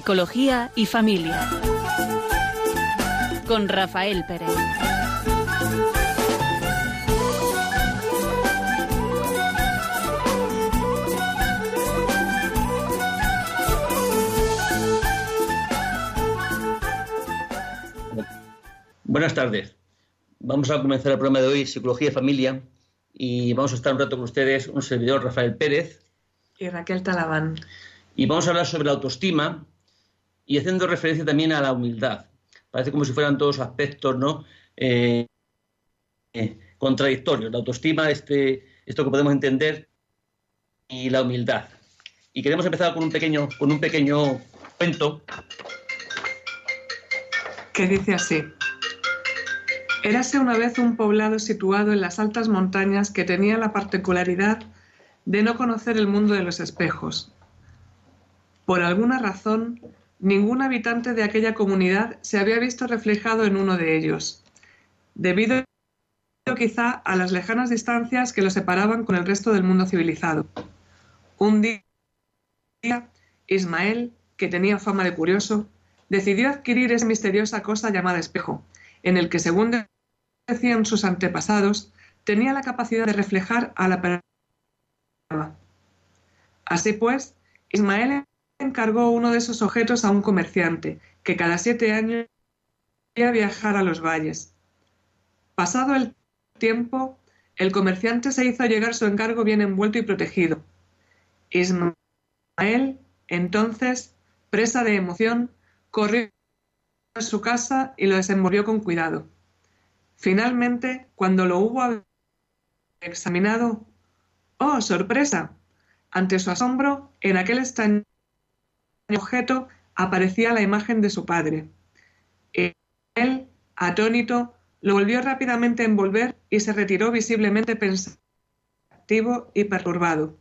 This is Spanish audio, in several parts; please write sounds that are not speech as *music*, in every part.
Psicología y Familia. Con Rafael Pérez. Buenas tardes. Vamos a comenzar el programa de hoy, Psicología y Familia, y vamos a estar un rato con ustedes, un servidor, Rafael Pérez. Y Raquel Talabán. Y vamos a hablar sobre la autoestima y haciendo referencia también a la humildad. Parece como si fueran todos aspectos ¿no? Eh, contradictorios. La autoestima, este, esto que podemos entender, y la humildad. Y queremos empezar con un pequeño, con un pequeño cuento. Que dice así. Érase una vez un poblado situado en las altas montañas que tenía la particularidad de no conocer el mundo de los espejos. Por alguna razón, ningún habitante de aquella comunidad se había visto reflejado en uno de ellos, debido quizá a las lejanas distancias que lo separaban con el resto del mundo civilizado. Un día, Ismael, que tenía fama de curioso, decidió adquirir esa misteriosa cosa llamada espejo, en el que, según decían sus antepasados, tenía la capacidad de reflejar a la persona. Así pues, Ismael encargó uno de esos objetos a un comerciante, que cada siete años a viajar a los valles. Pasado el tiempo, el comerciante se hizo llegar su encargo bien envuelto y protegido. Ismael, entonces, presa de emoción, corrió a su casa y lo desenvolvió con cuidado. Finalmente, cuando lo hubo examinado, ¡oh, sorpresa! Ante su asombro, en aquel extraño objeto aparecía la imagen de su padre. Él, atónito, lo volvió rápidamente a envolver y se retiró visiblemente pensativo y perturbado.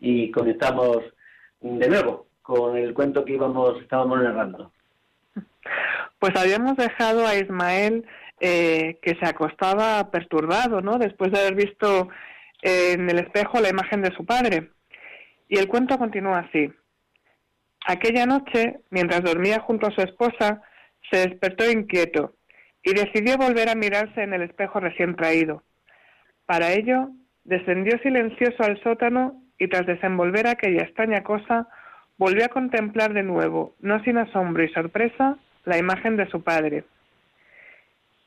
Y conectamos de nuevo con el cuento que íbamos, estábamos narrando. Pues habíamos dejado a Ismael eh, que se acostaba perturbado, ¿no? Después de haber visto en el espejo la imagen de su padre. Y el cuento continúa así. Aquella noche, mientras dormía junto a su esposa, se despertó inquieto y decidió volver a mirarse en el espejo recién traído. Para ello, descendió silencioso al sótano y tras desenvolver aquella extraña cosa, volvió a contemplar de nuevo, no sin asombro y sorpresa, la imagen de su padre.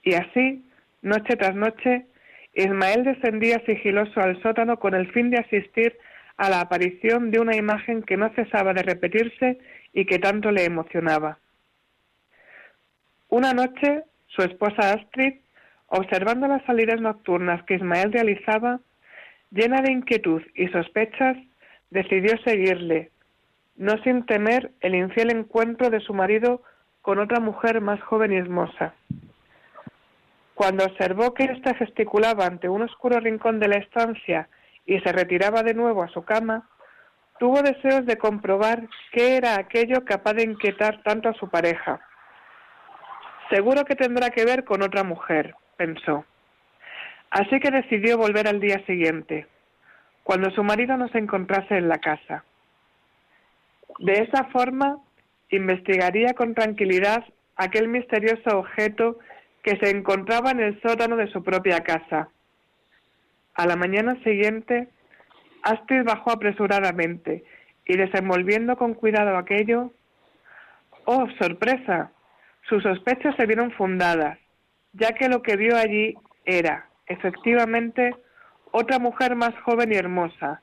Y así, noche tras noche, Ismael descendía sigiloso al sótano con el fin de asistir a la aparición de una imagen que no cesaba de repetirse y que tanto le emocionaba. Una noche, su esposa Astrid, observando las salidas nocturnas que Ismael realizaba, llena de inquietud y sospechas, decidió seguirle, no sin temer el infiel encuentro de su marido con otra mujer más joven y hermosa. Cuando observó que éste gesticulaba ante un oscuro rincón de la estancia y se retiraba de nuevo a su cama, tuvo deseos de comprobar qué era aquello capaz de inquietar tanto a su pareja. Seguro que tendrá que ver con otra mujer, pensó. Así que decidió volver al día siguiente, cuando su marido no se encontrase en la casa. De esa forma, investigaría con tranquilidad aquel misterioso objeto que se encontraba en el sótano de su propia casa. A la mañana siguiente, Astrid bajó apresuradamente y desenvolviendo con cuidado aquello, ¡oh, sorpresa! Sus sospechas se vieron fundadas, ya que lo que vio allí era, efectivamente, otra mujer más joven y hermosa,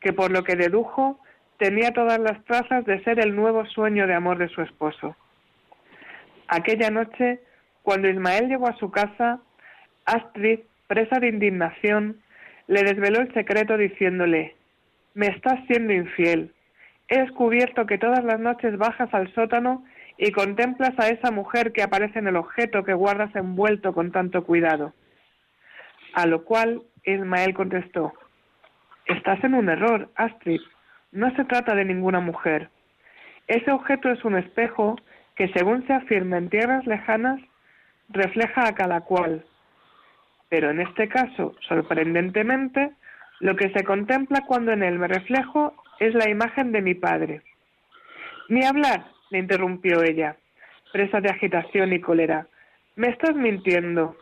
que por lo que dedujo tenía todas las trazas de ser el nuevo sueño de amor de su esposo. Aquella noche, cuando Ismael llegó a su casa, Astrid, presa de indignación, le desveló el secreto diciéndole, me estás siendo infiel. He descubierto que todas las noches bajas al sótano y contemplas a esa mujer que aparece en el objeto que guardas envuelto con tanto cuidado. A lo cual Ismael contestó, Estás en un error, Astrid. No se trata de ninguna mujer. Ese objeto es un espejo que, según se afirma en tierras lejanas, refleja a cada cual. Pero en este caso, sorprendentemente, lo que se contempla cuando en él me reflejo es la imagen de mi padre. Ni hablar, le interrumpió ella, presa de agitación y cólera. Me estás mintiendo.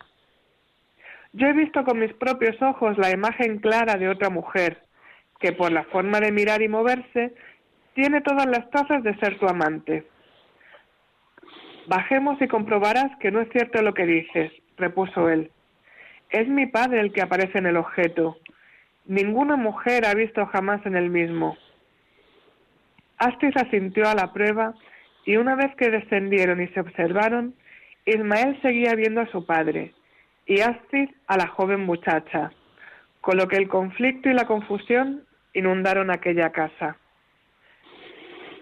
Yo he visto con mis propios ojos la imagen clara de otra mujer, que por la forma de mirar y moverse, tiene todas las trazas de ser tu amante. Bajemos y comprobarás que no es cierto lo que dices, repuso él. Es mi padre el que aparece en el objeto. Ninguna mujer ha visto jamás en el mismo. Astrid asintió a la prueba y una vez que descendieron y se observaron, Ismael seguía viendo a su padre y a la joven muchacha, con lo que el conflicto y la confusión inundaron aquella casa.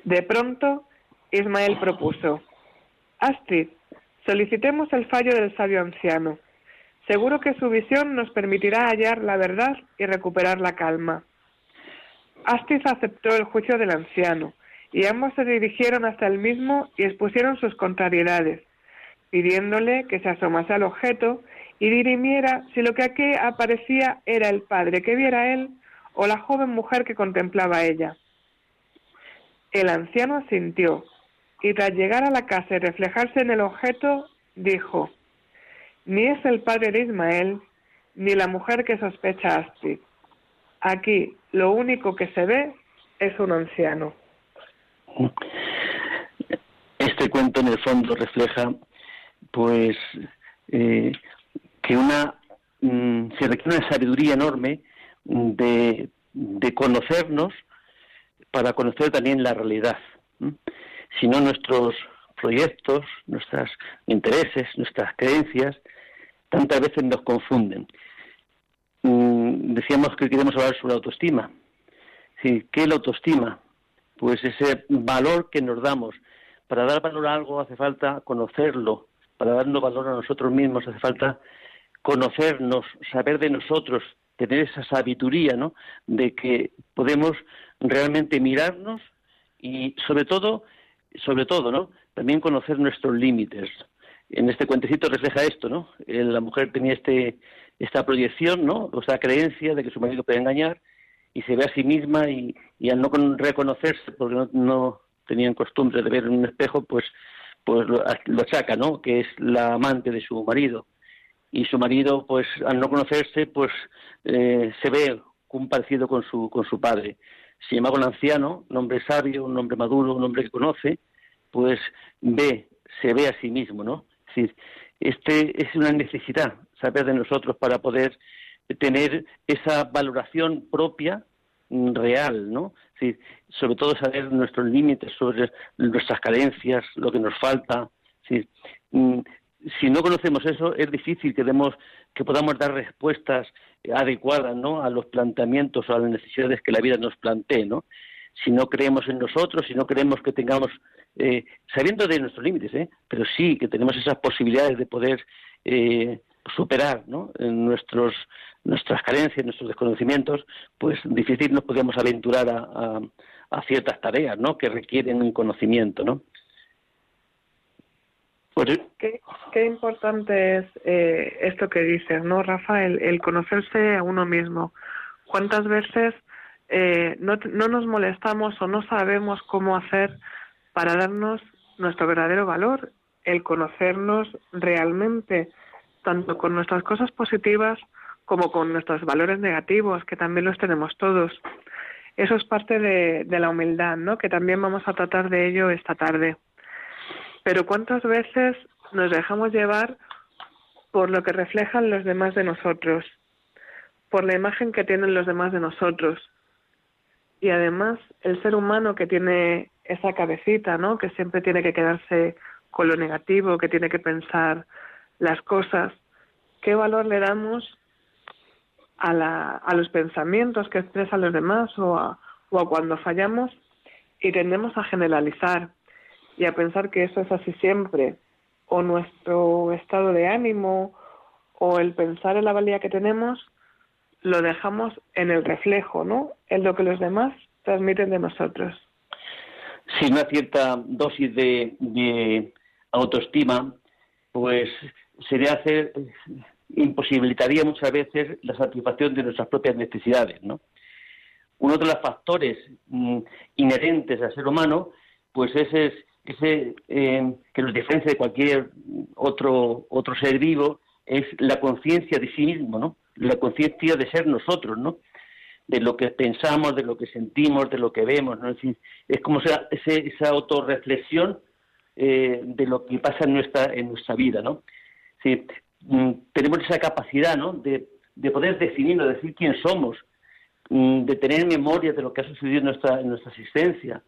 De pronto, Ismael propuso, Astrid, solicitemos el fallo del sabio anciano. Seguro que su visión nos permitirá hallar la verdad y recuperar la calma. Astrid aceptó el juicio del anciano, y ambos se dirigieron hasta el mismo y expusieron sus contrariedades, pidiéndole que se asomase al objeto y dirimiera si lo que aquí aparecía era el padre que viera él o la joven mujer que contemplaba a ella. El anciano asintió y tras llegar a la casa y reflejarse en el objeto, dijo, ni es el padre de Ismael, ni la mujer que sospecha Astrid. Aquí lo único que se ve es un anciano. Este cuento en el fondo refleja, pues, eh, que una mm, se requiere una sabiduría enorme de, conocernos para conocer también la realidad. Si no, nuestros proyectos, nuestros intereses, nuestras creencias, tantas veces nos confunden. Mm, decíamos que queremos hablar sobre la autoestima. ¿Qué es la autoestima? Pues ese valor que nos damos. Para dar valor a algo hace falta conocerlo. Para darnos valor a nosotros mismos hace falta conocernos, saber de nosotros, tener esa sabiduría, ¿no? De que podemos realmente mirarnos y sobre todo, sobre todo, ¿no? También conocer nuestros límites. En este cuentecito refleja esto, ¿no? Eh, la mujer tenía este esta proyección, ¿no? O sea, creencia de que su marido puede engañar y se ve a sí misma y, al no reconocerse, porque no, tenían costumbre de ver en un espejo, pues pues lo, lo ¿no? Que es la amante de su marido y su marido, pues al no conocerse, pues eh, se ve un parecido con su, con su padre. Sin embargo, el anciano, un hombre sabio, un hombre maduro, un hombre que conoce, pues ve, se ve a sí mismo, ¿no? Es este es una necesidad, saber de nosotros para poder tener esa valoración propia mm, real, ¿no? Es sobre todo saber nuestros límites, sobre nuestras carencias, lo que nos falta. Es mm, si no conocemos eso, es difícil que, demos, que podamos dar respuestas adecuadas ¿no? a los planteamientos o a las necesidades que la vida nos plantee. ¿no? Si no creemos en nosotros, si no creemos que tengamos, eh, sabiendo de nuestros límites, ¿eh? pero sí que tenemos esas posibilidades de poder eh, superar ¿no? nuestros, nuestras carencias, nuestros desconocimientos, pues difícil nos podemos aventurar a, a, a ciertas tareas ¿no? que requieren un conocimiento. ¿no? Pues qué, importante es eh, esto que dices, ¿no, Rafa? El, conocerse a uno mismo. ¿Cuántas veces eh, no, no nos molestamos o no sabemos cómo hacer para darnos nuestro verdadero valor? El conocernos realmente, tanto con nuestras cosas positivas como con nuestros valores negativos, que también los tenemos todos. Eso es parte de, de la humildad, ¿no? Que también vamos a tratar de ello esta tarde. Pero ¿cuántas veces nos dejamos llevar por lo que reflejan los demás de nosotros, por la imagen que tienen los demás de nosotros? Y además, el ser humano que tiene esa cabecita, ¿no? Que siempre tiene que quedarse con lo negativo, que tiene que pensar las cosas. ¿Qué valor le damos a, la, a los pensamientos que expresan los demás o a, o a cuando fallamos y tendemos a generalizar? Y a pensar que eso es así siempre, o nuestro estado de ánimo, o el pensar en la valía que tenemos, lo dejamos en el reflejo, ¿no? En lo que los demás transmiten de nosotros. Si una cierta dosis de, autoestima, pues sería hacer, imposibilitaría muchas veces la satisfacción de nuestras propias necesidades, ¿no? Uno de los factores mm, inherentes al ser humano, pues ese es ese eh, que nos diferencia de cualquier otro otro ser vivo es la conciencia de sí mismo, ¿no? La conciencia de ser nosotros, ¿no? De lo que pensamos, de lo que sentimos, de lo que vemos, ¿no? Es, es como esa, esa autorreflexión eh, de lo que pasa en nuestra en nuestra vida, ¿no? Sí, mm, tenemos esa capacidad, ¿no? De, de poder definirnos, de decir quién somos, mm, de tener memoria de lo que ha sucedido en nuestra en nuestra existencia,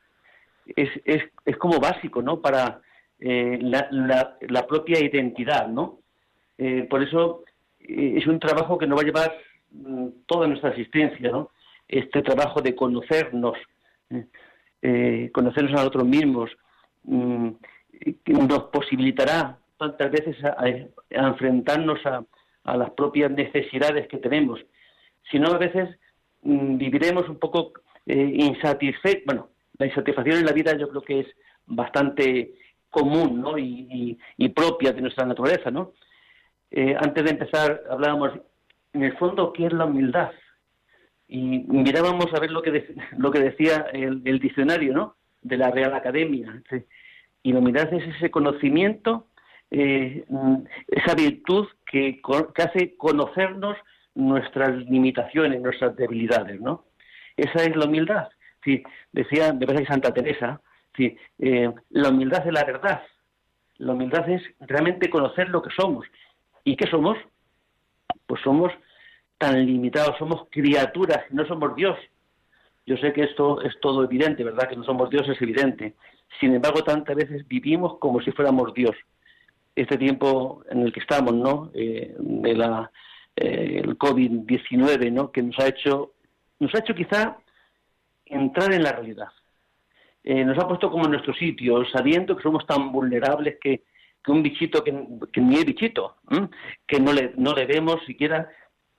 es, es, es como básico, ¿no? Para eh, la, la, propia identidad, ¿no? Eh, por eso eh, es un trabajo que nos va a llevar mm, toda nuestra existencia, ¿no? Este trabajo de conocernos, conocernos a nosotros mismos, mm, nos posibilitará tantas veces a, enfrentarnos a, a, las propias necesidades que tenemos. Si no, a veces mm, viviremos un poco insatisfechos, bueno, la insatisfacción en la vida yo creo que es bastante común ¿no? y, propia de nuestra naturaleza. ¿no? Eh, antes de empezar hablábamos, en el fondo, ¿qué es la humildad? Y mirábamos a ver lo que, *laughs* lo que decía el, diccionario ¿no? de la Real Academia. Y la humildad es ese conocimiento, eh, esa virtud que, que hace conocernos nuestras limitaciones, nuestras debilidades. ¿no? Esa es la humildad Sí, decía, me parece que Santa Teresa, sí, eh, la humildad es la verdad. La humildad es realmente conocer lo que somos. ¿Y qué somos? Pues somos tan limitados, somos criaturas, no somos Dios. Yo sé que esto es todo evidente, ¿verdad? Que no somos Dios es evidente. Sin embargo, tantas veces vivimos como si fuéramos Dios. Este tiempo en el que estamos, ¿no? Eh, de la eh, el COVID-19, ¿no? Que nos ha hecho, nos ha hecho quizá entrar en la realidad. Eh, nos ha puesto como en nuestro sitio, sabiendo que somos tan vulnerables que, un bichito que, ni es bichito, que no le, no le vemos siquiera,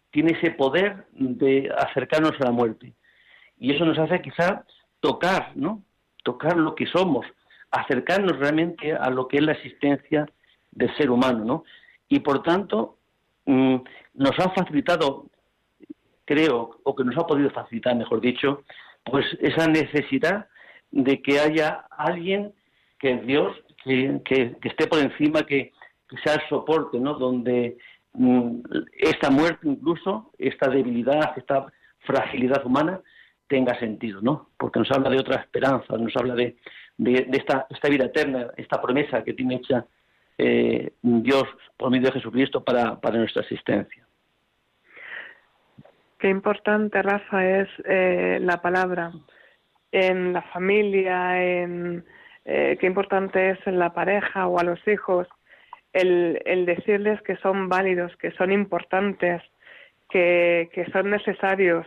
tiene ese poder de acercarnos a la muerte. Y eso nos hace quizá tocar, ¿no? Tocar lo que somos, acercarnos realmente a lo que es la existencia del ser humano, ¿no? Y por tanto, mm, nos ha facilitado, creo, o que nos ha podido facilitar, mejor dicho, pues esa necesidad de que haya alguien que es Dios, que, esté por encima, que, sea el soporte, ¿no? Donde mm, esta muerte incluso, esta debilidad, esta fragilidad humana tenga sentido, ¿no? Porque nos habla de otra esperanza, nos habla de, esta, esta, vida eterna, esta promesa que tiene hecha eh, Dios por medio de Jesucristo para, para nuestra existencia. Qué importante, Rafa, es eh, la palabra en la familia, en eh, qué importante es en la pareja o a los hijos el, el decirles que son válidos, que son importantes, que, que son necesarios.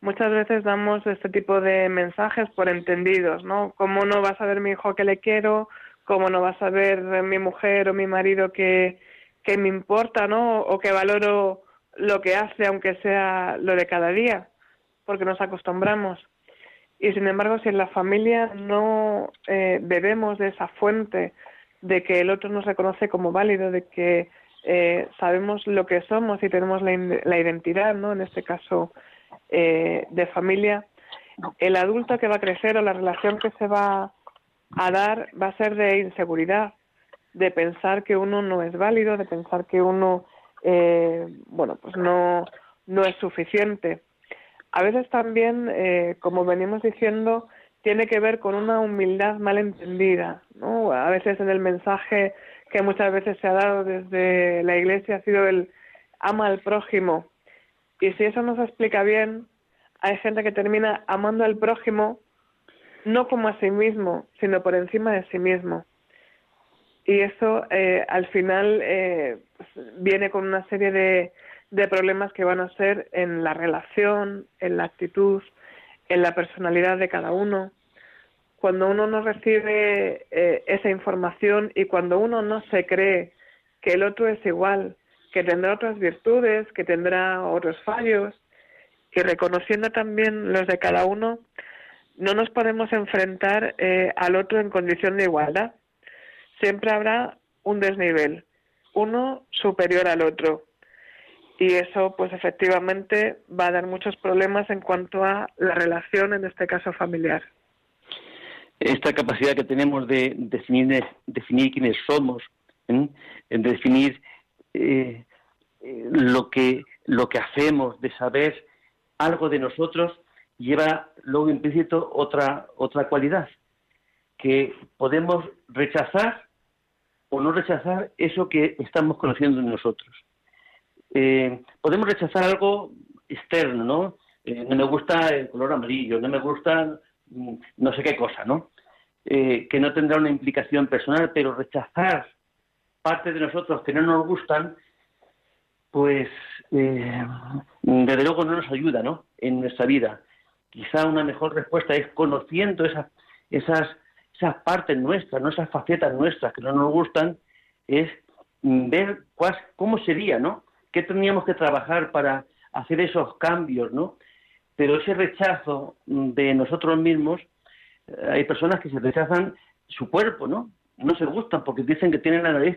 Muchas veces damos este tipo de mensajes por entendidos, ¿no? ¿Cómo no va a saber mi hijo que le quiero? ¿Cómo no va a saber mi mujer o mi marido que, que me importa, ¿no? O que valoro lo que hace, aunque sea lo de cada día, porque nos acostumbramos. Y sin embargo, si en la familia no eh, bebemos de esa fuente de que el otro nos reconoce como válido, de que eh, sabemos lo que somos y tenemos la, la identidad, ¿no? En este caso eh, de familia, el adulto que va a crecer o la relación que se va a dar va a ser de inseguridad, de pensar que uno no es válido, de pensar que uno, eh, bueno, pues no, no es suficiente. A veces también, eh, como venimos diciendo, tiene que ver con una humildad mal entendida, ¿no? A veces en el mensaje que muchas veces se ha dado desde la Iglesia ha sido el ama al prójimo. Y si eso no se explica bien, hay gente que termina amando al prójimo no como a sí mismo, sino por encima de sí mismo. Y eso eh, al final eh, pues, viene con una serie de, de problemas que van a ser en la relación, en la actitud, en la personalidad de cada uno. Cuando uno no recibe eh, esa información y cuando uno no se cree que el otro es igual, que tendrá otras virtudes, que tendrá otros fallos, y reconociendo también los de cada uno, no nos podemos enfrentar eh, al otro en condición de igualdad. Siempre habrá un desnivel, uno superior al otro y eso pues efectivamente va a dar muchos problemas en cuanto a la relación, en este caso familiar. Esta capacidad que tenemos de definir, definir quiénes somos, en definir eh, eh, lo, que, lo que hacemos, de saber algo de nosotros, lleva luego implícito otra, otra cualidad, que podemos rechazar o no rechazar eso que estamos conociendo en nosotros eh, podemos rechazar algo externo, ¿no? Eh, no me gusta el color amarillo, no me gusta mm, no sé qué cosa, ¿no? Eh, que no tendrá una implicación personal, pero rechazar partes de nosotros que no nos gustan, pues desde luego no nos ayuda, ¿no? En nuestra vida. Quizá una mejor respuesta es conociendo esas, esas partes nuestras, esas facetas nuestras que no nos gustan, es ver cuál, cómo sería, ¿no? qué teníamos que trabajar para hacer esos cambios, ¿no? Pero ese rechazo de nosotros mismos, eh, hay personas que se rechazan su cuerpo, ¿no? No se gustan porque dicen que tienen la nariz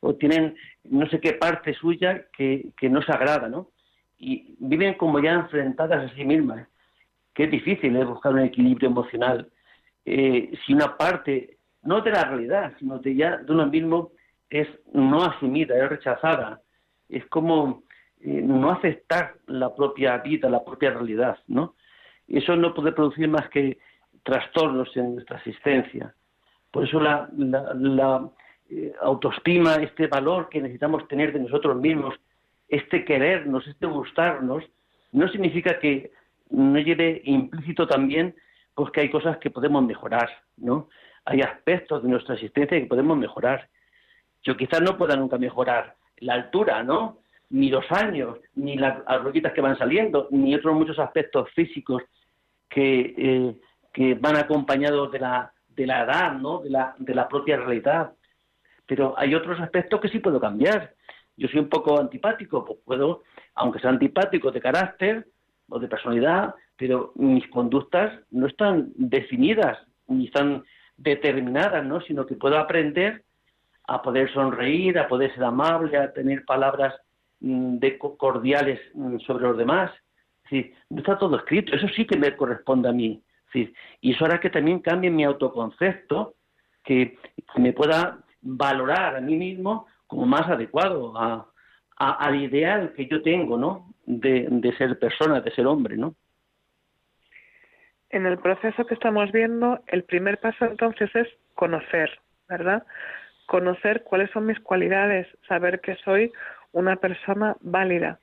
o tienen no sé qué parte suya que, que no se agrada, ¿no? Y viven como ya enfrentadas a sí mismas. Qué difícil es buscar un equilibrio emocional. Eh, si una parte, no de la realidad, sino de ya de uno mismo, es no asumida, es rechazada, es como eh, no aceptar la propia vida, la propia realidad, ¿no? Eso no puede producir más que trastornos en nuestra existencia. Por eso la, la, eh, autoestima, este valor que necesitamos tener de nosotros mismos, este querernos, este gustarnos, no significa que no lleve implícito también pues que hay cosas que podemos mejorar, ¿no? Hay aspectos de nuestra existencia que podemos mejorar. Yo quizás no pueda nunca mejorar la altura, ¿no? Ni los años, ni las arruguitas que van saliendo, ni otros muchos aspectos físicos que, eh, que van acompañados de la, de la edad, ¿no? De la, de la propia realidad. pero hay otros aspectos que sí puedo cambiar. Yo soy un poco antipático, pues puedo, aunque sea antipático de carácter o de personalidad, pero mis conductas no están definidas ni están determinadas, ¿no? Sino que puedo aprender a poder sonreír, a poder ser amable, a tener palabras mm, de cordiales mm, sobre los demás. Sí, no está todo escrito, eso sí que me corresponde a mí. Sí, y eso hará que también cambie mi autoconcepto, que, me pueda valorar a mí mismo como más adecuado a, al ideal que yo tengo, ¿no? De, de ser persona, de ser hombre, ¿no? En el proceso que estamos viendo, el primer paso entonces es conocer, ¿verdad? Conocer cuáles son mis cualidades, saber que soy una persona válida,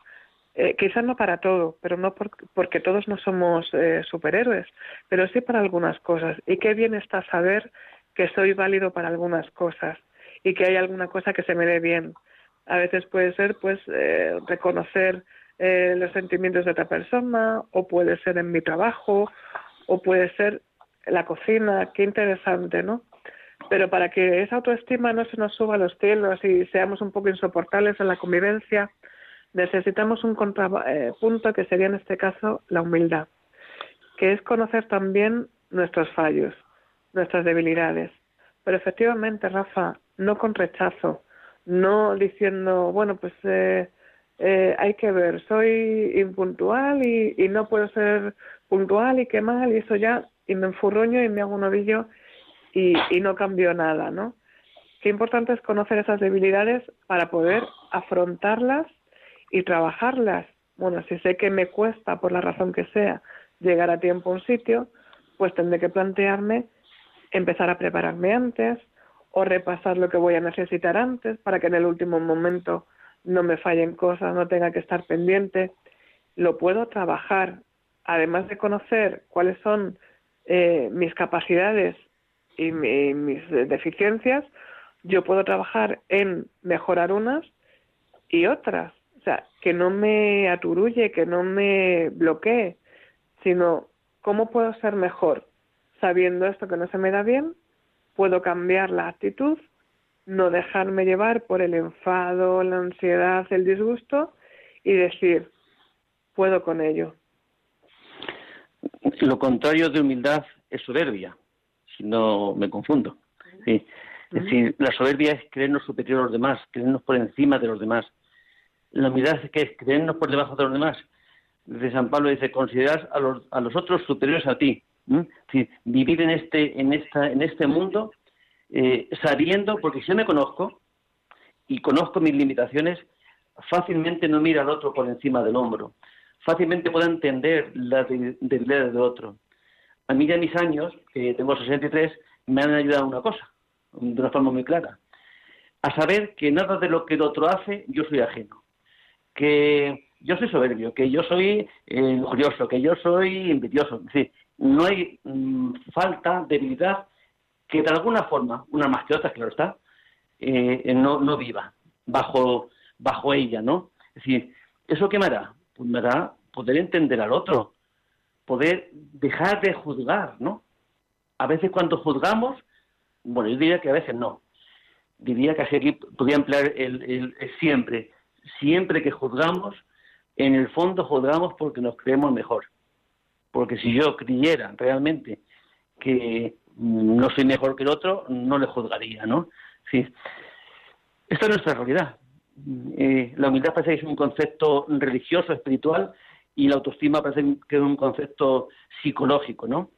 eh, quizás no para todo, pero no porque todos no somos eh, superhéroes, pero sí para algunas cosas. Y qué bien está saber que soy válido para algunas cosas y que hay alguna cosa que se me dé bien. A veces puede ser, pues, eh, reconocer los sentimientos de otra persona, o puede ser en mi trabajo, o puede ser la cocina. Qué interesante, ¿no? Pero para que esa autoestima no se nos suba a los cielos y seamos un poco insoportables en la convivencia, necesitamos un contrapunto que sería en este caso la humildad, que es conocer también nuestros fallos, nuestras debilidades. Pero efectivamente, Rafa, no con rechazo, no diciendo, bueno, pues eh, eh, hay que ver, soy impuntual y, y, no puedo ser puntual y qué mal, y eso ya, y me enfurroño y me hago un ovillo y, y no cambio nada, ¿no? Qué importante es conocer esas debilidades para poder afrontarlas y trabajarlas. Bueno, si sé que me cuesta, por la razón que sea, llegar a tiempo a un sitio, pues tendré que plantearme empezar a prepararme antes o repasar lo que voy a necesitar antes para que en el último momento no me fallen cosas, no tenga que estar pendiente. Lo puedo trabajar, además de conocer cuáles son eh, mis capacidades y mis deficiencias, yo puedo trabajar en mejorar unas y otras sea, que no me aturulle, que no me bloquee, sino cómo puedo ser mejor sabiendo esto que no se me da bien, puedo cambiar la actitud, no dejarme llevar por el enfado, la ansiedad, el disgusto y decir, puedo con ello. Lo contrario de humildad es soberbia, si no me confundo. Es decir, la soberbia es creernos superior a los demás, creernos por encima de los demás la humildad que es creernos por debajo de los demás. De San Pablo dice, considerar a los, a los otros superiores a ti. vivir en este, en, esta, en este mundo eh, sabiendo, porque si yo me conozco y conozco mis limitaciones, fácilmente no mira al otro por encima del hombro. Fácilmente puedo entender las debilidades del otro. A mí ya mis años, que tengo 63, me han ayudado una cosa, de una forma muy clara. A saber que nada de lo que el otro hace, yo soy ajeno que yo soy soberbio, que yo soy eh, que yo soy envidioso. Sí, no hay mm, falta, debilidad que de alguna forma, una más que otra, claro está, eh, no, no viva bajo, bajo ella, ¿no? Es decir, ¿eso qué me hará? Pues me hará poder entender al otro, poder dejar de juzgar, ¿no? A veces cuando juzgamos, bueno, yo diría que a veces no. Diría que aquí podría emplear el, el siempre siempre que juzgamos, en el fondo juzgamos porque nos creemos mejor. Porque si yo creyera realmente que no soy mejor que el otro, no le juzgaría, ¿no? Sí. Esta es nuestra realidad. Eh, la humildad parece que es un concepto religioso, espiritual, y la autoestima parece que es un concepto psicológico, ¿no?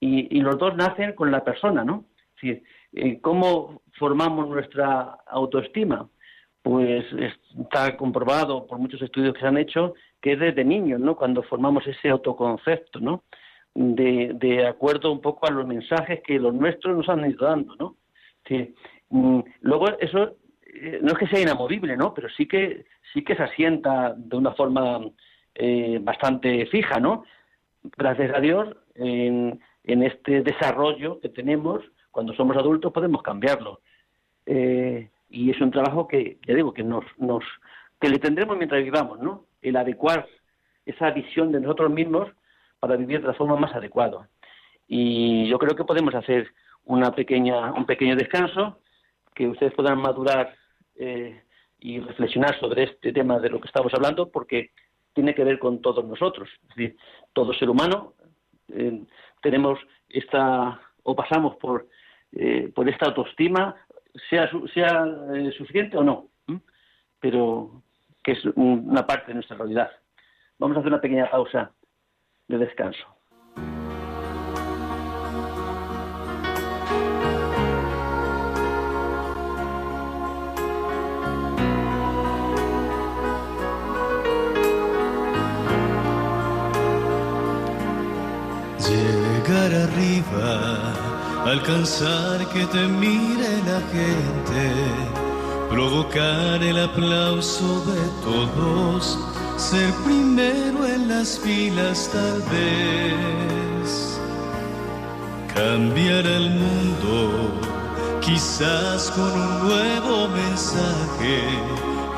Y, los dos nacen con la persona, ¿no? Eh, ¿Cómo formamos nuestra autoestima? pues está comprobado por muchos estudios que se han hecho que es desde niños, ¿no? Cuando formamos ese autoconcepto, ¿no? De, de acuerdo un poco a los mensajes que los nuestros nos han ido dando, ¿no? Sí. Mm, luego eso no es que sea inamovible, ¿no? Pero sí que sí que se asienta de una forma eh, bastante fija, ¿no? Gracias a Dios en, en este desarrollo que tenemos cuando somos adultos podemos cambiarlo. Eh, y es un trabajo que, ya digo, que nos, nos que le tendremos mientras vivamos, ¿no? El adecuar esa visión de nosotros mismos para vivir de la forma más adecuada. Y yo creo que podemos hacer una pequeña, un pequeño descanso que ustedes puedan madurar eh, y reflexionar sobre este tema de lo que estamos hablando, porque tiene que ver con todos nosotros. Es decir, todo ser humano eh, tenemos esta, o pasamos por, eh, por esta autoestima, sea, sea suficiente o no, pero que es una parte de nuestra realidad. Vamos a hacer una pequeña pausa de descanso. Alcanzar que te mire la gente, provocar el aplauso de todos ser primero en las filas tal vez, cambiar el mundo, quizás con un nuevo mensaje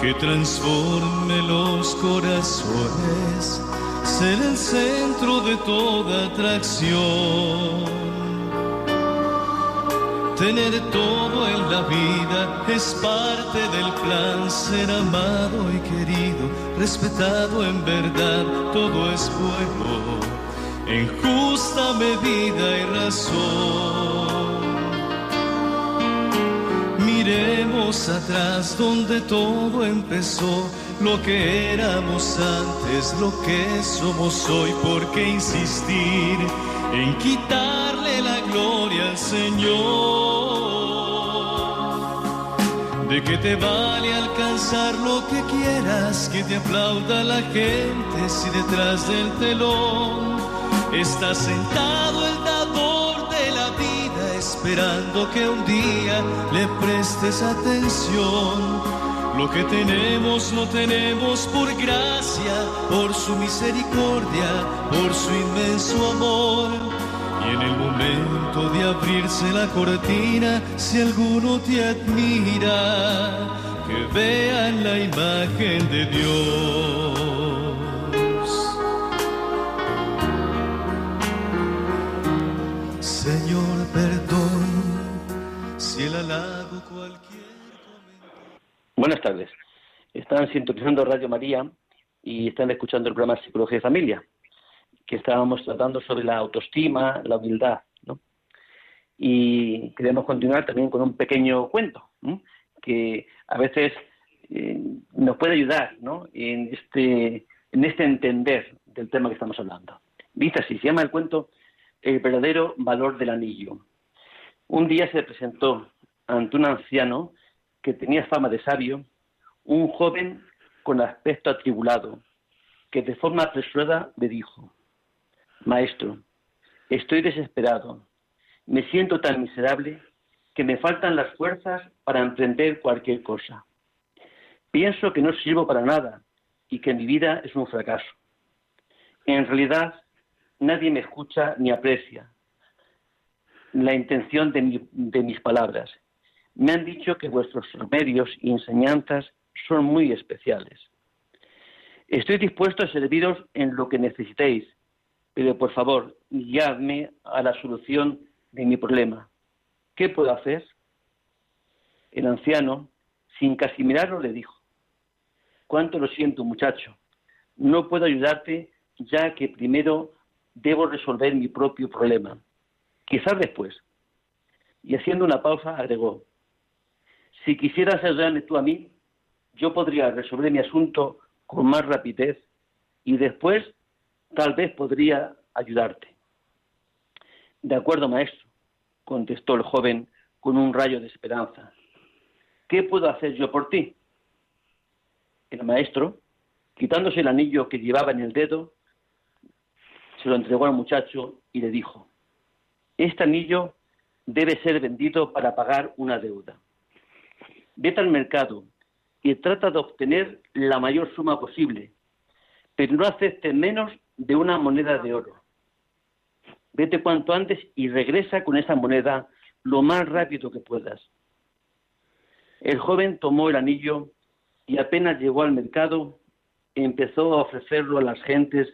que transforme los corazones, ser el centro de toda atracción. Tener todo en la vida es parte del plan, ser amado y querido, respetado en verdad, todo es bueno, en justa medida y razón. Miremos atrás donde todo empezó, lo que éramos antes, lo que somos hoy, ¿por qué insistir en quitarle la gloria al Señor? ¿De qué te vale alcanzar lo que quieras? Que te aplauda la gente si detrás del telón está sentado el dador de la vida esperando que un día le prestes atención. Lo que tenemos lo tenemos por gracia, por su misericordia, por su inmenso amor y en el momento de abrirse la cortina, si alguno te admira, que vean la imagen de Dios. Señor, perdón si el halago cualquier Buenas tardes. Están sintonizando Radio María y están escuchando el programa Psicología de Familia que estábamos tratando sobre la autoestima, la humildad. ¿no? Y queremos continuar también con un pequeño cuento que a veces eh, nos puede ayudar ¿no? en, este, en este entender del tema que estamos hablando. Dice así, se llama el cuento El verdadero valor del anillo. Un día se presentó ante un anciano que tenía fama de sabio, un joven con aspecto atribulado, que de forma apresurada le dijo, Maestro, estoy desesperado. Me siento tan miserable que me faltan las fuerzas para emprender cualquier cosa. Pienso que no sirvo para nada y que mi vida es un fracaso. En realidad, nadie me escucha ni aprecia la intención de, mis palabras. Me han dicho que vuestros remedios y enseñanzas son muy especiales. Estoy dispuesto a serviros en lo que necesitéis, pero por favor, guiadme a la solución de mi problema. ¿Qué puedo hacer? El anciano, sin casi mirarlo, le dijo, cuánto lo siento, muchacho, no puedo ayudarte ya que primero debo resolver mi propio problema, quizás después. Y haciendo una pausa, agregó, si quisieras ayudarme tú a mí, yo podría resolver mi asunto con más rapidez y después tal vez podría ayudarte. De acuerdo, maestro, contestó el joven con un rayo de esperanza. ¿Qué puedo hacer yo por ti? El maestro, quitándose el anillo que llevaba en el dedo, se lo entregó al muchacho y le dijo, este anillo debe ser vendido para pagar una deuda. Vete al mercado y trata de obtener la mayor suma posible, pero no acepte menos de una moneda de oro. Vete cuanto antes y regresa con esa moneda lo más rápido que puedas. El joven tomó el anillo y apenas llegó al mercado, empezó a ofrecerlo a las gentes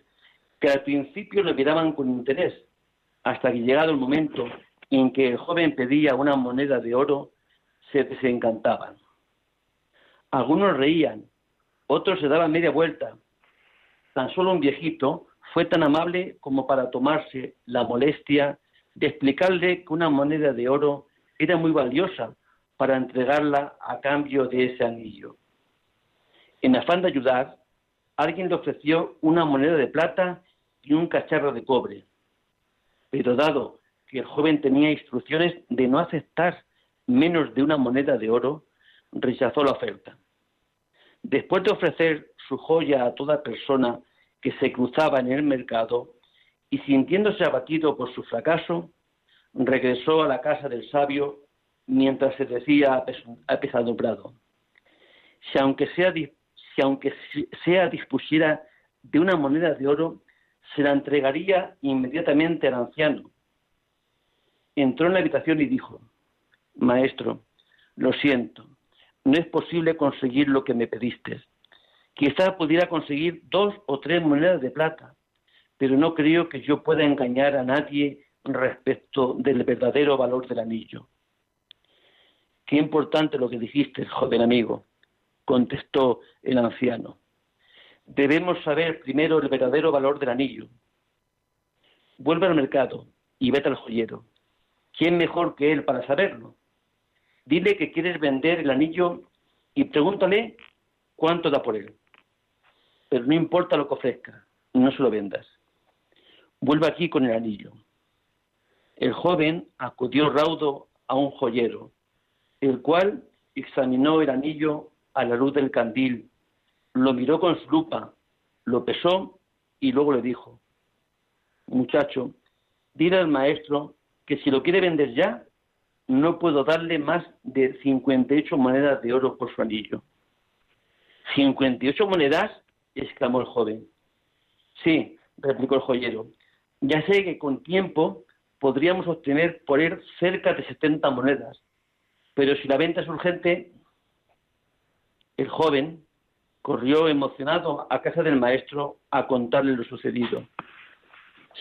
que al principio lo miraban con interés, hasta que llegado el momento en que el joven pedía una moneda de oro, se desencantaban. Algunos reían, otros se daban media vuelta. Tan solo un viejito fue tan amable como para tomarse la molestia de explicarle que una moneda de oro era muy valiosa para entregarla a cambio de ese anillo. En afán de ayudar, alguien le ofreció una moneda de plata y un cacharro de cobre. Pero dado que el joven tenía instrucciones de no aceptar menos de una moneda de oro, rechazó la oferta. Después de ofrecer su joya a toda persona que se cruzaba en el mercado y sintiéndose abatido por su fracaso, regresó a la casa del sabio mientras se decía apesadumbrado. Si aunque sea, si aunque sea dispusiera de una moneda de oro, se la entregaría inmediatamente al anciano. Entró en la habitación y dijo, Maestro, lo siento, no es posible conseguir lo que me pediste. Quizá pudiera conseguir dos o tres monedas de plata, pero no creo que yo pueda engañar a nadie respecto del verdadero valor del anillo. Qué importante lo que dijiste, joven amigo, contestó el anciano. Debemos saber primero el verdadero valor del anillo. Vuelve al mercado y vete al joyero. ¿Quién mejor que él para saberlo? Dile que quieres vender el anillo y pregúntale cuánto da por él. Pero no importa lo que ofrezca, no se lo vendas. Vuelve aquí con el anillo. El joven acudió raudo a un joyero, el cual examinó el anillo a la luz del candil, lo miró con su lupa, lo pesó y luego le dijo, muchacho, dile al maestro que si lo quiere vender ya, no puedo darle más de 58 monedas de oro por su anillo. ¿58 monedas? exclamó el joven. Sí, replicó el joyero. Ya sé que con tiempo podríamos obtener por él cerca de 70 monedas, pero si la venta es urgente, el joven corrió emocionado a casa del maestro a contarle lo sucedido.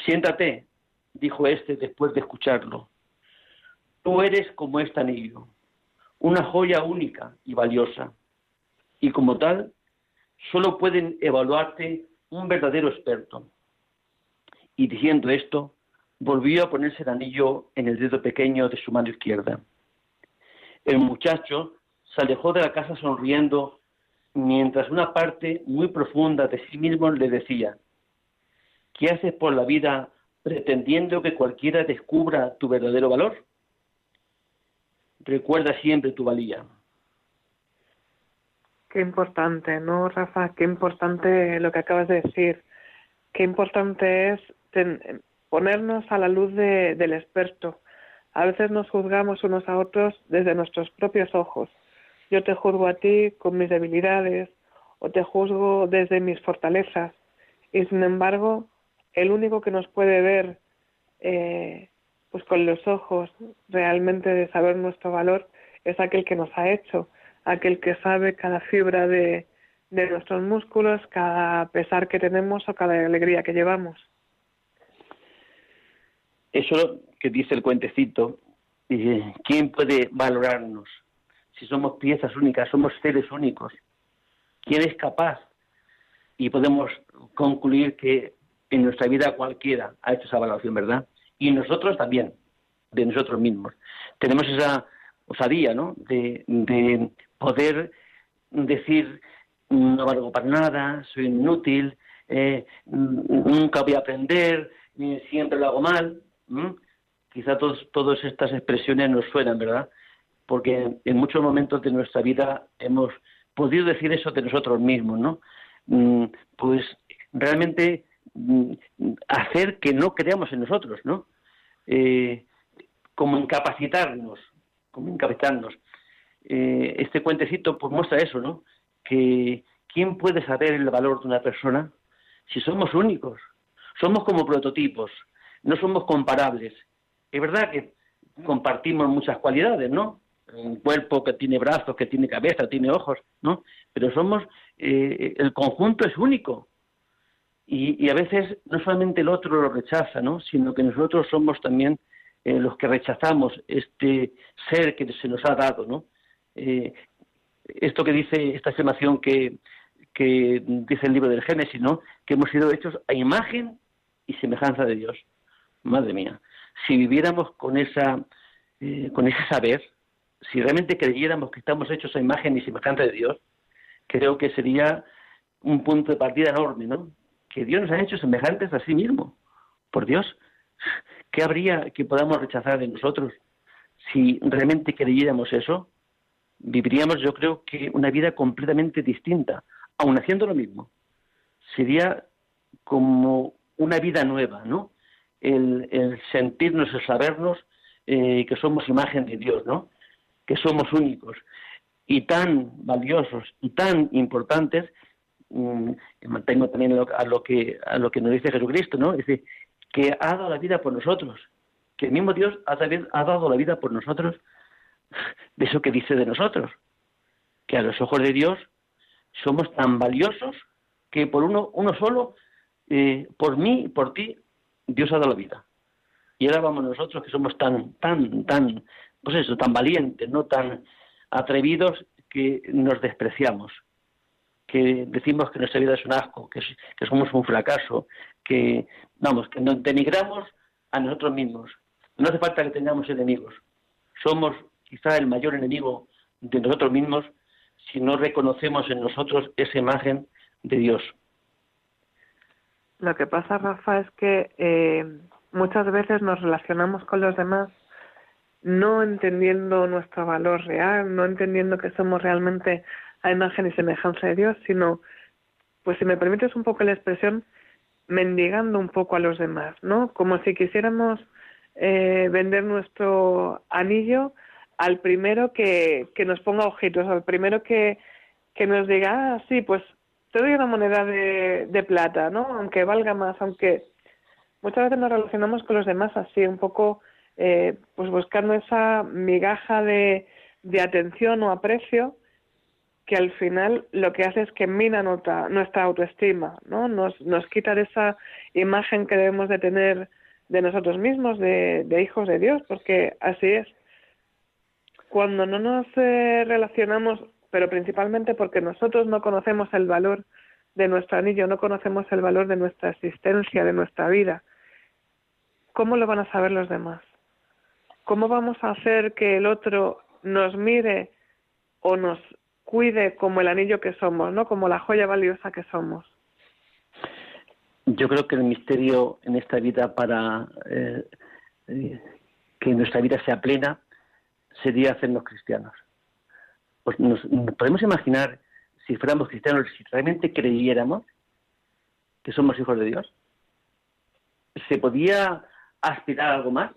Siéntate, dijo éste después de escucharlo. Tú eres como este anillo, una joya única y valiosa, y como tal, solo pueden evaluarte un verdadero experto. Y diciendo esto, volvió a ponerse el anillo en el dedo pequeño de su mano izquierda. El muchacho se alejó de la casa sonriendo, mientras una parte muy profunda de sí mismo le decía, ¿qué haces por la vida pretendiendo que cualquiera descubra tu verdadero valor? Recuerda siempre tu valía. Qué importante, ¿no, Rafa? Qué importante lo que acabas de decir. Qué importante es ponernos a la luz del experto. A veces nos juzgamos unos a otros desde nuestros propios ojos. Yo te juzgo a ti con mis debilidades o te juzgo desde mis fortalezas. Y sin embargo, el único que nos puede ver eh, pues con los ojos realmente de saber nuestro valor es aquel que nos ha hecho, aquel que sabe cada fibra de, nuestros músculos, cada pesar que tenemos o cada alegría que llevamos. Eso que dice el cuentecito, ¿quién puede valorarnos? Si somos piezas únicas, somos seres únicos. ¿Quién es capaz? Y podemos concluir que en nuestra vida cualquiera ha hecho esa valoración, ¿verdad? Y nosotros también, de nosotros mismos. Tenemos esa osadía, ¿no? De, poder decir, no valgo para nada, soy inútil, eh, nunca voy a aprender, siempre lo hago mal. Quizá todas estas expresiones nos suenan, ¿verdad? Porque en muchos momentos de nuestra vida hemos podido decir eso de nosotros mismos, ¿no? Mm, pues realmente Mm, hacer que no creamos en nosotros, ¿no? Eh, como incapacitarnos, como incapacitarnos. Eh, este cuentecito pues muestra eso, ¿no? Que ¿quién puede saber el valor de una persona si somos únicos? Somos como prototipos, no somos comparables. Es verdad que compartimos muchas cualidades, ¿no? Un cuerpo que tiene brazos, que tiene cabeza, tiene ojos, ¿no? Pero somos, eh, el conjunto es único. Y, a veces no solamente el otro lo rechaza, ¿no? sino que nosotros somos también eh, los que rechazamos este ser que se nos ha dado, ¿no? eh, esto que dice, esta afirmación que, que dice el libro del Génesis, ¿no? Que hemos sido hechos a imagen y semejanza de Dios. Madre mía, si viviéramos con esa, eh, con ese saber, si realmente creyéramos que estamos hechos a imagen y semejanza de Dios, creo que sería un punto de partida enorme, ¿no? Que Dios nos ha hecho semejantes a sí mismo. Por Dios, ¿qué habría que podamos rechazar de nosotros? Si realmente creyéramos eso, viviríamos, yo creo que una vida completamente distinta, aun haciendo lo mismo. Sería como una vida nueva, ¿no? El, sentirnos, el sabernos eh, que somos imagen de Dios, ¿no? Que somos únicos y tan valiosos y tan importantes mantengo también a lo que a lo que nos dice Jesucristo, ¿no? Dice que ha dado la vida por nosotros, que el mismo Dios ha, ha dado la vida por nosotros *laughs* de eso que dice de nosotros, que a los ojos de Dios somos tan valiosos que por uno, uno solo, eh, por mí y por ti, Dios ha dado la vida. Y ahora vamos nosotros que somos tan, tan, tan, pues eso, tan valientes, no tan atrevidos que nos despreciamos, que decimos que nuestra vida es un asco, que, somos un fracaso, que, vamos, que nos denigramos a nosotros mismos. No hace falta que tengamos enemigos. Somos quizá el mayor enemigo de nosotros mismos si no reconocemos en nosotros esa imagen de Dios. Lo que pasa, Rafa, es que eh, muchas veces nos relacionamos con los demás no entendiendo nuestro valor real, no entendiendo que somos realmente a imagen y semejanza de Dios, sino, pues si me permites un poco la expresión, mendigando un poco a los demás, ¿no? Como si quisiéramos eh, vender nuestro anillo al primero que, que nos ponga ojitos, al primero que, que nos diga, ah, sí, pues te doy una moneda de, de plata, ¿no? Aunque valga más, aunque muchas veces nos relacionamos con los demás así, un poco, eh, pues buscando esa migaja de, de atención o aprecio que al final lo que hace es que mina nuestra, autoestima, ¿no? Nos, nos quita esa imagen que debemos de tener de nosotros mismos, de, de hijos de Dios, porque así es cuando no nos eh, relacionamos, pero principalmente porque nosotros no conocemos el valor de nuestro anillo, no conocemos el valor de nuestra existencia, de nuestra vida, ¿cómo lo van a saber los demás? ¿Cómo vamos a hacer que el otro nos mire o nos cuide como el anillo que somos, ¿no? Como la joya valiosa que somos. Yo creo que el misterio en esta vida para eh, eh, que nuestra vida sea plena sería hacernos cristianos. Pues nos, podemos imaginar si fuéramos cristianos, si realmente creyéramos que somos hijos de Dios. ¿Se podía aspirar a algo más?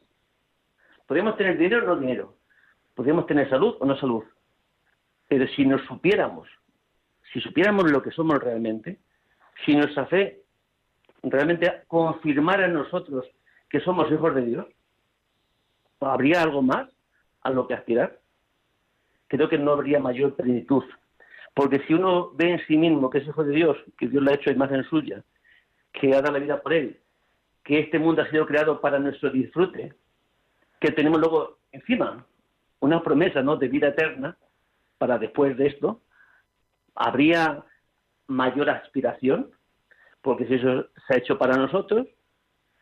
¿Podríamos tener dinero o no dinero? ¿Podríamos tener salud o no salud? Pero si nos supiéramos, si supiéramos lo que somos realmente, si nuestra fe realmente confirmara en nosotros que somos hijos de Dios, ¿habría algo más? a lo que aspirar, creo que no habría mayor plenitud. Porque si uno ve en sí mismo que es hijo de Dios, que Dios le ha hecho imagen suya, que ha dado la vida por él, que este mundo ha sido creado para nuestro disfrute, que tenemos luego encima una promesa ¿no? de vida eterna para después de esto, habría mayor aspiración, porque si eso se ha hecho para nosotros,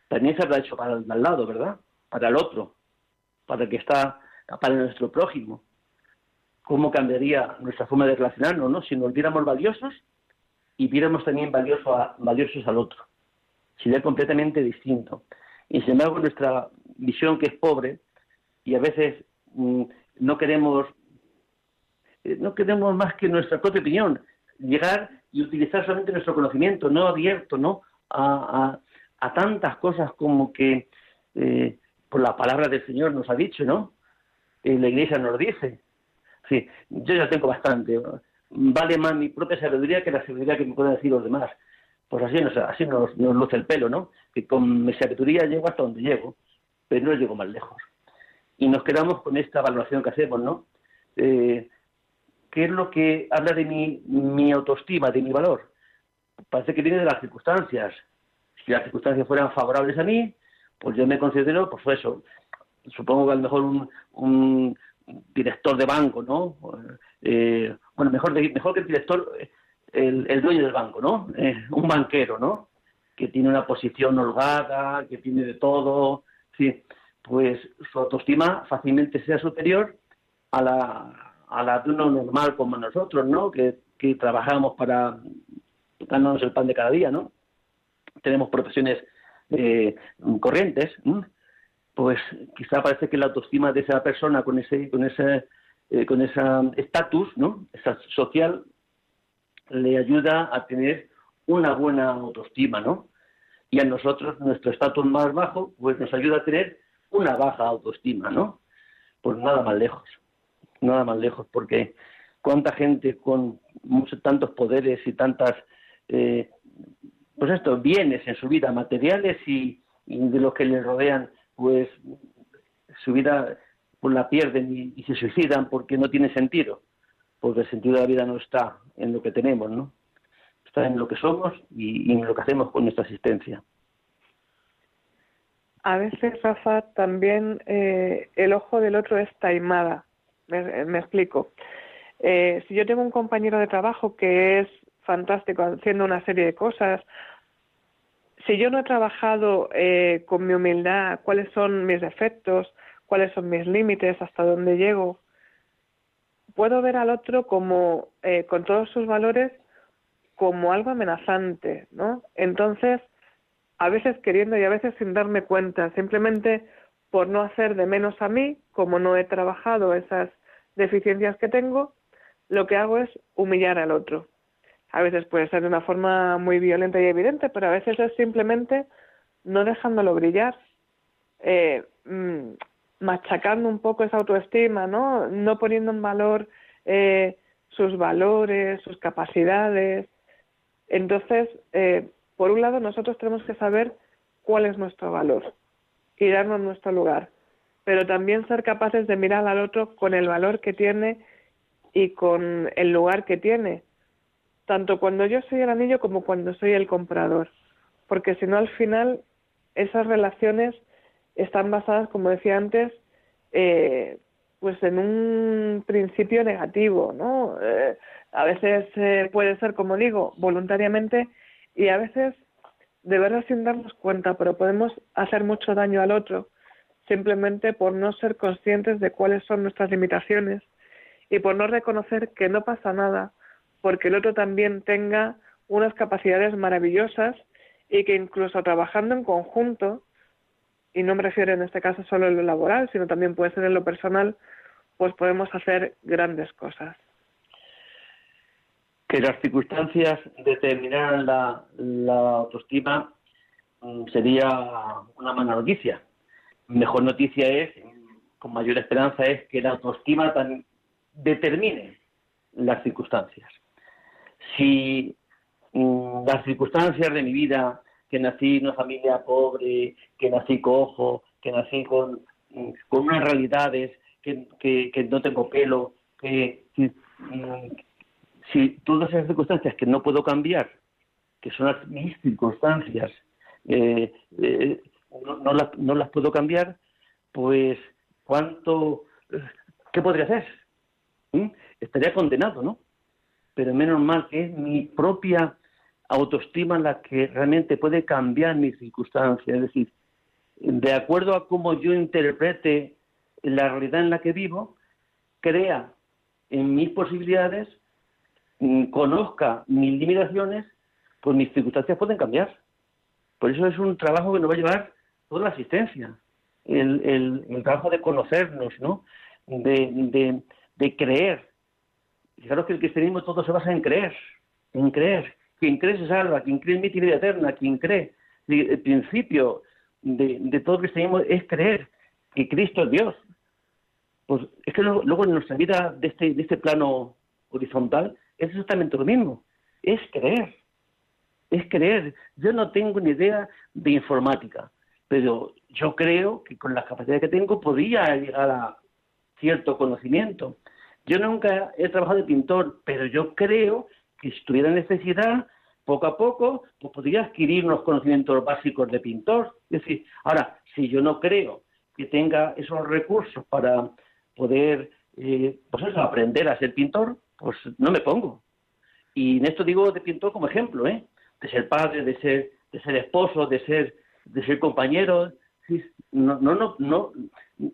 también se habrá hecho para el al lado, ¿verdad? Para el otro, para el que está para nuestro prójimo. ¿Cómo cambiaría nuestra forma de relacionarnos, no? Si nos viéramos valiosos y viéramos también valioso valiosos al otro. Sería completamente distinto. Y sin embargo, nuestra visión, que es pobre, y a veces mm, no queremos eh, no queremos más que nuestra propia opinión, llegar y utilizar solamente nuestro conocimiento, no abierto, ¿no? A, a, tantas cosas como que eh, por la palabra del Señor nos ha dicho, ¿no? la iglesia nos dice. Sí, yo ya tengo bastante. Vale más mi propia sabiduría que la sabiduría que me pueden decir los demás. Pues así nos, así nos, luce el pelo, ¿no? Que con mi sabiduría llego hasta donde llego, pero no llego más lejos. Y nos quedamos con esta valoración que hacemos, ¿no? Eh, ¿Qué es lo que habla de mi, autoestima, de mi valor? Parece que viene de las circunstancias. Si las circunstancias fueran favorables a mí, pues yo me considero, pues eso, supongo que a lo mejor un, director de banco, ¿no? eh, bueno, mejor, mejor que el director, el, dueño del banco, ¿no? Eh, un banquero, ¿no? Que tiene una posición holgada, que tiene de todo, sí, pues su autoestima fácilmente sea superior a la, a la de uno normal como nosotros, ¿no? Que, trabajamos para ganarnos el pan de cada día, ¿no? Tenemos profesiones eh, corrientes, pues quizá parece que la autoestima de esa persona con ese con ese eh, con ese estatus, ¿no? Esa social le ayuda a tener una buena autoestima, ¿no? Y a nosotros nuestro estatus más bajo, pues nos ayuda a tener una baja autoestima, ¿no? Pues nada más lejos, nada más lejos, porque cuánta gente con muchos tantos poderes y tantas eh, pues estos bienes en su vida materiales y, de los que les rodean pues su vida pues la pierden y, se suicidan porque no tiene sentido porque el sentido de la vida no está en lo que tenemos no está en lo que somos y, en lo que hacemos con nuestra existencia. A veces Rafa también eh, el ojo del otro es taimada me, explico eh, si yo tengo un compañero de trabajo que es fantástico haciendo una serie de cosas. Si yo no he trabajado eh, con mi humildad, cuáles son mis defectos, cuáles son mis límites, hasta dónde llego, puedo ver al otro como, eh, con todos sus valores, como algo amenazante, ¿no? Entonces, a veces queriendo y a veces sin darme cuenta, simplemente por no hacer de menos a mí, como no he trabajado esas deficiencias que tengo, lo que hago es humillar al otro a veces puede ser de una forma muy violenta y evidente, pero a veces es simplemente no dejándolo brillar, eh, mm, machacando un poco esa autoestima, ¿no? No poniendo en valor eh, sus valores, sus capacidades. Entonces, eh, por un lado, nosotros tenemos que saber cuál es nuestro valor y darnos nuestro lugar, pero también ser capaces de mirar al otro con el valor que tiene y con el lugar que tiene tanto cuando yo soy el anillo como cuando soy el comprador, porque si no al final esas relaciones están basadas, como decía antes, eh, pues en un principio negativo, ¿no? Eh, a veces eh, puede ser, como digo, voluntariamente y a veces de verdad sin darnos cuenta, pero podemos hacer mucho daño al otro simplemente por no ser conscientes de cuáles son nuestras limitaciones y por no reconocer que no pasa nada porque el otro también tenga unas capacidades maravillosas y que incluso trabajando en conjunto, y no me refiero en este caso solo en lo laboral, sino también puede ser en lo personal, pues podemos hacer grandes cosas. Que las circunstancias determinaran la, autoestima mm, sería una mala noticia. Mejor noticia es, con mayor esperanza, es que la autoestima determine las circunstancias. Si mm, las circunstancias de mi vida, que nací en una familia pobre, que nací cojo, que nací con, mm, con unas realidades, que, que, no tengo pelo, que, mm, si todas esas circunstancias que no puedo cambiar, que son las, mis circunstancias, eh, eh, no, las, no las puedo cambiar, pues cuánto, ¿qué podría hacer? Estaría condenado, ¿no? pero menos mal que es mi propia autoestima la que realmente puede cambiar mis circunstancias. Es decir, de acuerdo a cómo yo interprete la realidad en la que vivo, crea en mis posibilidades, mm, conozca mis limitaciones, pues mis circunstancias pueden cambiar. Por eso es un trabajo que nos va a llevar toda la asistencia, el, trabajo de conocernos, ¿no? de, de creer Fijaros que el cristianismo todo se basa en creer, en creer. Quien cree se salva, quien cree en mí vida eterna, quien cree. El principio de, todo el cristianismo es creer que Cristo es Dios. Pues es que luego, en nuestra vida de este, de este plano horizontal es exactamente lo mismo. Es creer. Es creer. Yo no tengo ni idea de informática, pero yo creo que con las capacidades que tengo podría llegar a cierto conocimiento. Yo nunca he trabajado de pintor, pero yo creo que si tuviera necesidad, poco a poco, pues podría adquirir unos conocimientos básicos de pintor. Es decir, ahora, si yo no creo que tenga esos recursos para poder eh, pues eso, aprender a ser pintor, pues no me pongo. Y en esto digo de pintor como ejemplo, ¿eh? De ser padre, de ser, de ser esposo, de ser, de ser compañero. No, no, no, no,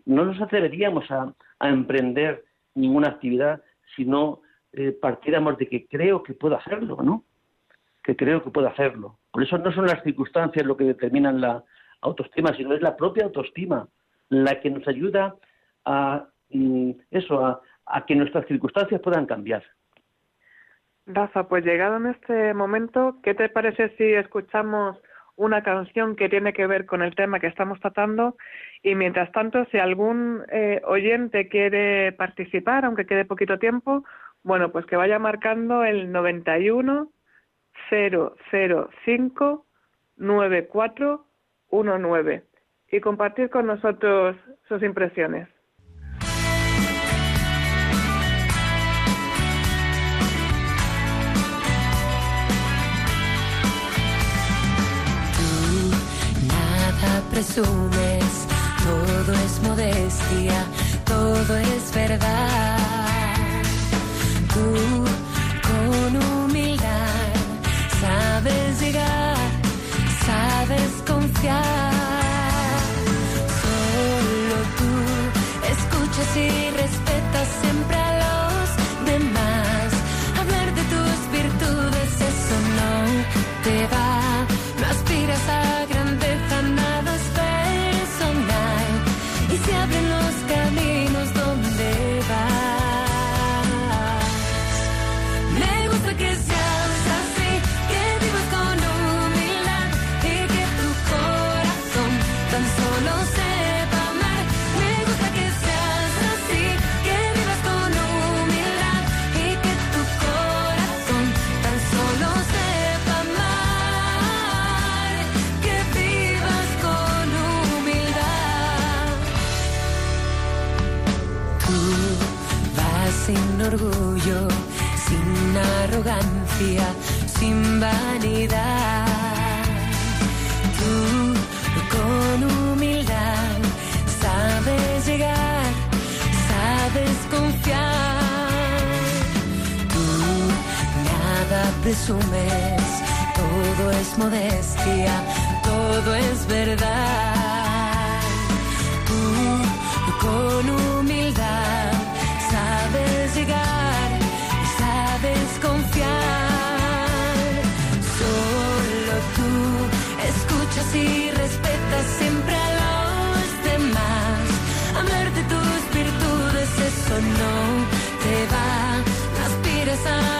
no nos atreveríamos a, emprender ninguna actividad si no eh, partiéramos de que creo que puedo hacerlo, ¿no? Que creo que puedo hacerlo. Por eso no son las circunstancias lo que determinan la autoestima, sino es la propia autoestima la que nos ayuda a mm, eso, a, a que nuestras circunstancias puedan cambiar. Rafa, pues llegado en este momento, ¿qué te parece si escuchamos una canción que tiene que ver con el tema que estamos tratando? Y mientras tanto, si algún eh, oyente quiere participar, aunque quede poquito tiempo, bueno, pues que vaya marcando el 91 005 9419 y compartir con nosotros sus impresiones. Presumes, todo es modestia, todo es verdad. Tú con humildad sabes llegar, sabes confiar. Solo tú escuchas y respetas presumes, todo es modestia, todo es verdad. Tú con humildad sabes llegar sabes confiar. Solo tú escuchas y respetas siempre a los demás. Hablar de tus virtudes, eso no te va. No aspires a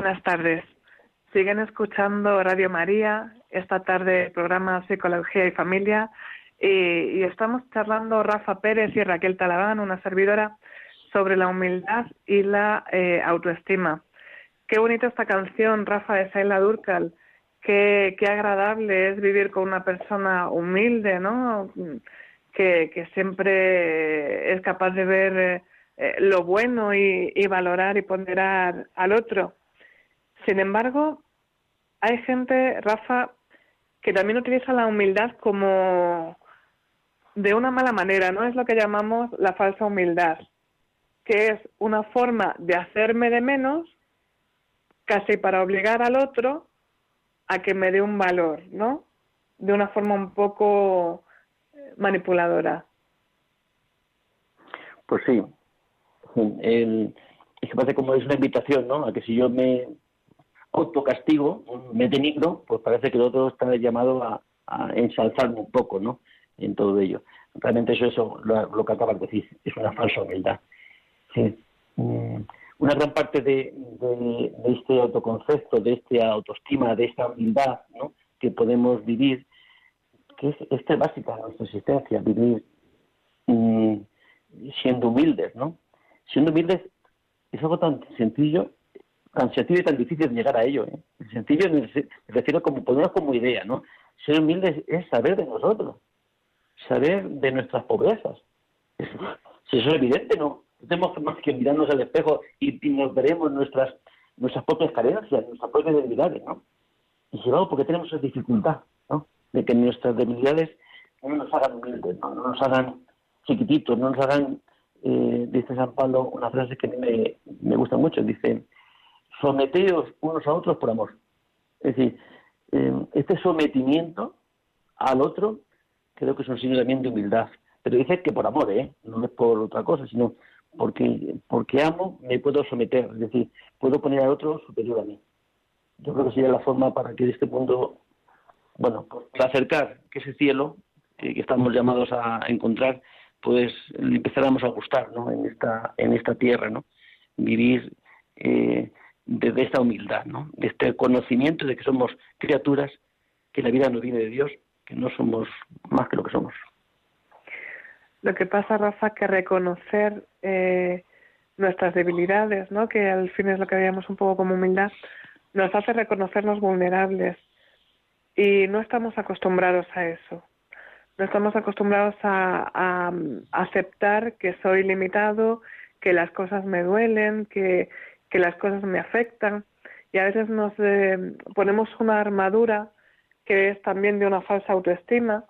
Buenas tardes. Siguen escuchando Radio María, esta tarde programa Psicología y Familia, y, estamos charlando Rafa Pérez y Raquel Talabán, una servidora, sobre la humildad y la eh, autoestima. Qué bonita esta canción, Rafa, de Saila Durcal. Qué, qué agradable es vivir con una persona humilde, ¿no? Que, que siempre es capaz de ver eh, lo bueno y valorar y ponderar al otro. Sin embargo, hay gente, Rafa, que también utiliza la humildad como de una mala manera, ¿no? Es lo que llamamos la falsa humildad, que es una forma de hacerme de menos casi para obligar al otro a que me dé un valor, ¿no? De una forma un poco eh, manipuladora. Pues sí, el, es parece como es una invitación, ¿no? A que si yo me autocastigo, me denigro, pues parece que el otro está llamado a, ensalzarme un poco, ¿no? En todo ello. Realmente eso es lo, que acabas de decir, es una falsa humildad. Mm, una gran parte de, este autoconcepto, de esta autoestima, de esta humildad ¿no? que podemos vivir, que es, esta básica de nuestra existencia, vivir mm, siendo humildes, ¿no? Siendo humildes es algo tan sencillo tan sencillo y tan difícil llegar a ello. ¿eh? Sencillo me refiero como ponernos como idea, ¿no? Ser humildes es saber de nosotros, saber de nuestras pobrezas. Si eso es evidente, no. Tenemos más que mirarnos al espejo y, nos veremos nuestras nuestras propias carencias, nuestras propias debilidades, ¿no? Y si vamos porque tenemos esa dificultad, ¿no? De que nuestras debilidades no nos hagan humildes, no, no nos hagan chiquititos, no nos hagan, eh, dice San Pablo, una frase que a mí me, me gusta mucho, dice, someteos unos a otros por amor. Es decir, eh, este sometimiento al otro creo que es un signo también de humildad. Pero dice que por amor, ¿eh? No es por otra cosa, sino porque, porque amo, me puedo someter. Es decir, puedo poner al otro superior a mí. Yo creo que sería la forma para que este mundo, bueno, pues, para acercar que ese cielo que, estamos llamados a encontrar, pues empezáramos a gustar, ¿no? En esta, en esta tierra, ¿no? Vivir eh, desde esta humildad, ¿no? De este conocimiento de que somos criaturas, que la vida no viene de Dios, que no somos más que lo que somos. Lo que pasa, Rafa, que reconocer eh, nuestras debilidades, ¿no? que al fin es lo que veíamos un poco como humildad, nos hace reconocernos vulnerables. Y no estamos acostumbrados a eso. No estamos acostumbrados a aceptar que soy limitado, que las cosas me duelen, que, que las cosas me afectan y a veces nos eh, ponemos una armadura que es también de una falsa autoestima,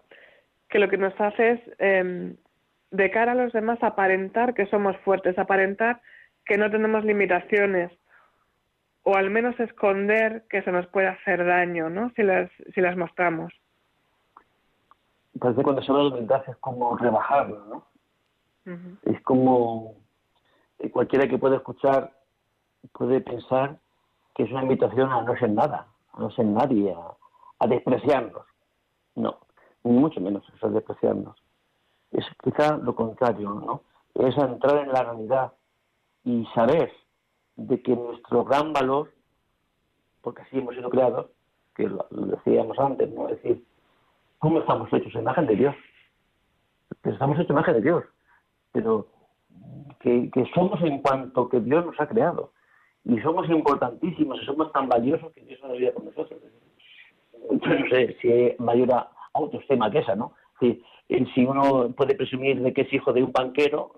que lo que nos hace es em, de cara a los demás aparentar que somos fuertes, aparentar que no tenemos limitaciones o al menos esconder que se nos puede hacer daño, ¿no? Si las si las mostramos. Parece cuando se habla de humildad es como rebajarlo, ¿no? Es como eh, cualquiera que pueda escuchar puede pensar que es una invitación a no ser nada, a no ser nadie, a, despreciarnos. No, ni mucho menos eso es despreciarnos. Es quizá lo contrario, ¿no? Es entrar en la realidad y saber de que nuestro gran valor, porque así hemos sido creados, que lo, decíamos antes, ¿no? Es decir, ¿cómo estamos hechos? Imagen de Dios. Pero estamos hechos imagen de Dios. Pero que somos en cuanto que Dios nos ha creado y somos importantísimos y somos tan valiosos que Dios no debería con nosotros. Yo no sé si hay mayor autoestima que esa, ¿no? Si, si uno puede presumir de que es hijo de un banquero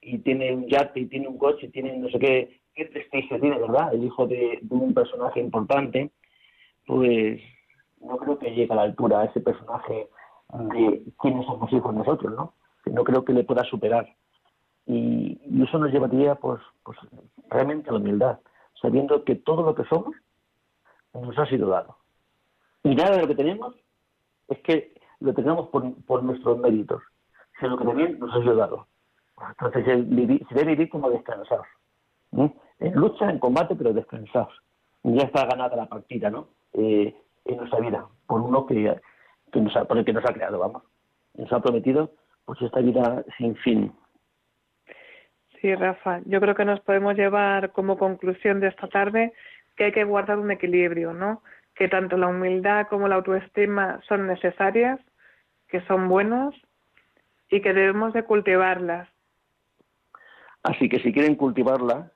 y tiene un yate y tiene un coche y tiene no sé qué, qué prestigio tiene, ¿verdad? El hijo de, un personaje importante, pues no creo que llegue a la altura a ese personaje de quiénes somos hijos nosotros, ¿no? No creo que le pueda superar. Y, eso nos llevaría, pues, pues, realmente a la humildad, sabiendo que todo lo que somos nos ha sido dado. Y nada de lo que tenemos es que lo tengamos por, por nuestros méritos, sino que también nos ha sido. Entonces se, debe vivir como descansados. En lucha, en combate, pero descansados. Ya está ganada la partida, ¿no? Eh, en nuestra vida, por uno que, que nos ha, por el que nos ha creado, vamos. Nos ha prometido pues esta vida sin fin. Sí, Rafa, yo creo que nos podemos llevar como conclusión de esta tarde que hay que guardar un equilibrio, ¿no? Que tanto la humildad como la autoestima son necesarias, que son buenos y que debemos de cultivarlas. Así que si quieren cultivarla,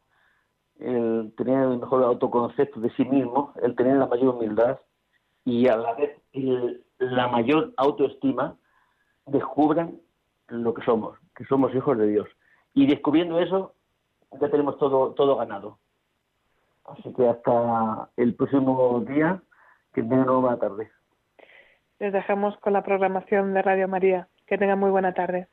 el tener el mejor autoconcepto de sí mismo, el tener la mayor humildad y a la vez la mayor autoestima, descubran lo que somos, que somos hijos de Dios y descubriendo eso, ya tenemos todo, todo ganado. Así que hasta el próximo día, que tengan una buena tarde. Les dejamos con la programación de Radio María. Que tengan muy buena tarde.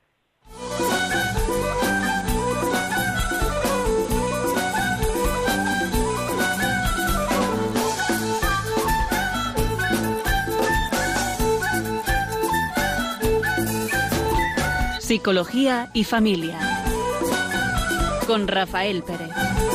Psicología y familia con Rafael Pérez.